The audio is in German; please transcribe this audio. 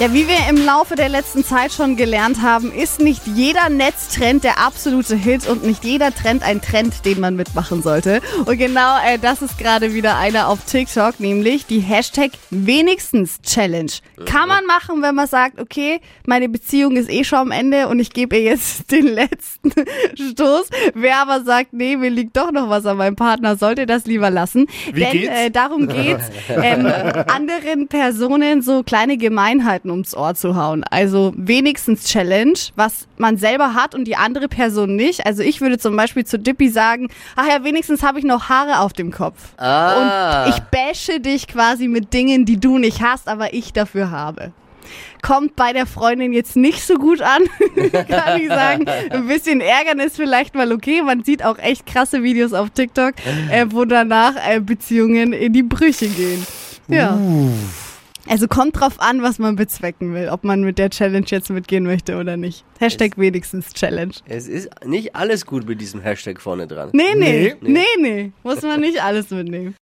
Ja, wie wir im Laufe der letzten Zeit schon gelernt haben, ist nicht jeder Netztrend der absolute Hit und nicht jeder Trend ein Trend, den man mitmachen sollte. Und genau äh, das ist gerade wieder einer auf TikTok, nämlich die Hashtag wenigstens Challenge. Kann man machen, wenn man sagt, okay, meine Beziehung ist eh schon am Ende und ich gebe ihr jetzt den letzten Stoß. Wer aber sagt, nee, mir liegt doch noch was an meinem Partner, sollte das lieber lassen. Wie Denn geht's? Äh, darum geht's, ähm, anderen Personen so kleine Gemeinheiten ums Ohr zu hauen. Also wenigstens Challenge, was man selber hat und die andere Person nicht. Also ich würde zum Beispiel zu Dippy sagen, ach ja, wenigstens habe ich noch Haare auf dem Kopf. Ah. Und ich bashe dich quasi mit Dingen, die du nicht hast, aber ich dafür habe. Kommt bei der Freundin jetzt nicht so gut an, kann ich sagen. Ein bisschen ärgern ist vielleicht mal okay. Man sieht auch echt krasse Videos auf TikTok, äh, wo danach äh, Beziehungen in die Brüche gehen. Ja. Also kommt drauf an, was man bezwecken will, ob man mit der Challenge jetzt mitgehen möchte oder nicht. Hashtag wenigstens Challenge. Es ist nicht alles gut mit diesem Hashtag vorne dran. Nee, nee, Nee. nee, nee. Muss man nicht alles mitnehmen.